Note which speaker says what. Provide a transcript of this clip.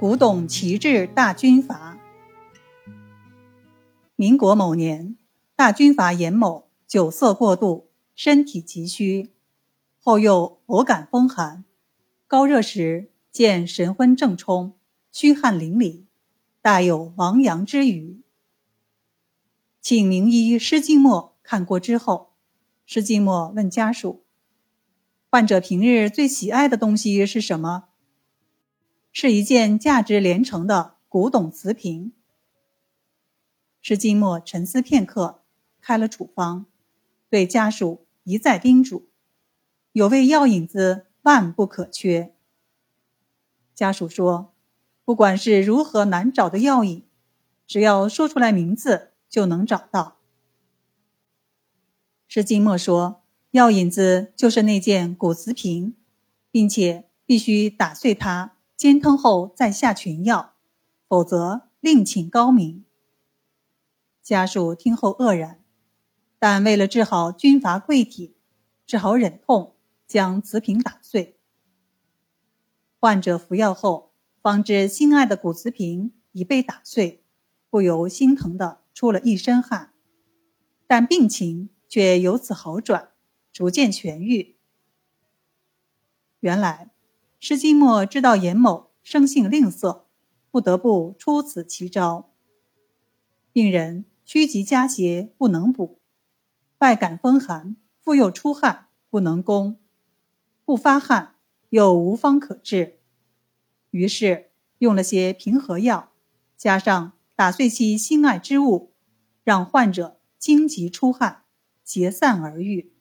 Speaker 1: 古董旗帜大军阀。民国某年，大军阀严某酒色过度，身体急虚，后又偶感风寒，高热时见神昏正冲，虚汗淋漓，大有亡阳之余。请名医施金墨看过之后，施金墨问家属：“患者平日最喜爱的东西是什么？”是一件价值连城的古董瓷瓶。施金墨沉思片刻，开了处方，对家属一再叮嘱：有味药引子万不可缺。家属说：“不管是如何难找的药引，只要说出来名字就能找到。”施金墨说：“药引子就是那件古瓷瓶，并且必须打碎它。”煎汤后再下群药，否则另请高明。家属听后愕然，但为了治好军阀贵体，只好忍痛将瓷瓶打碎。患者服药后，方知心爱的古瓷瓶已被打碎，不由心疼的出了一身汗，但病情却由此好转，逐渐痊愈。原来。施金墨知道严某生性吝啬，不得不出此奇招。病人虚极加邪不能补，外感风寒，复又出汗不能攻，不发汗又无方可治，于是用了些平和药，加上打碎其心爱之物，让患者荆棘出汗，结散而愈。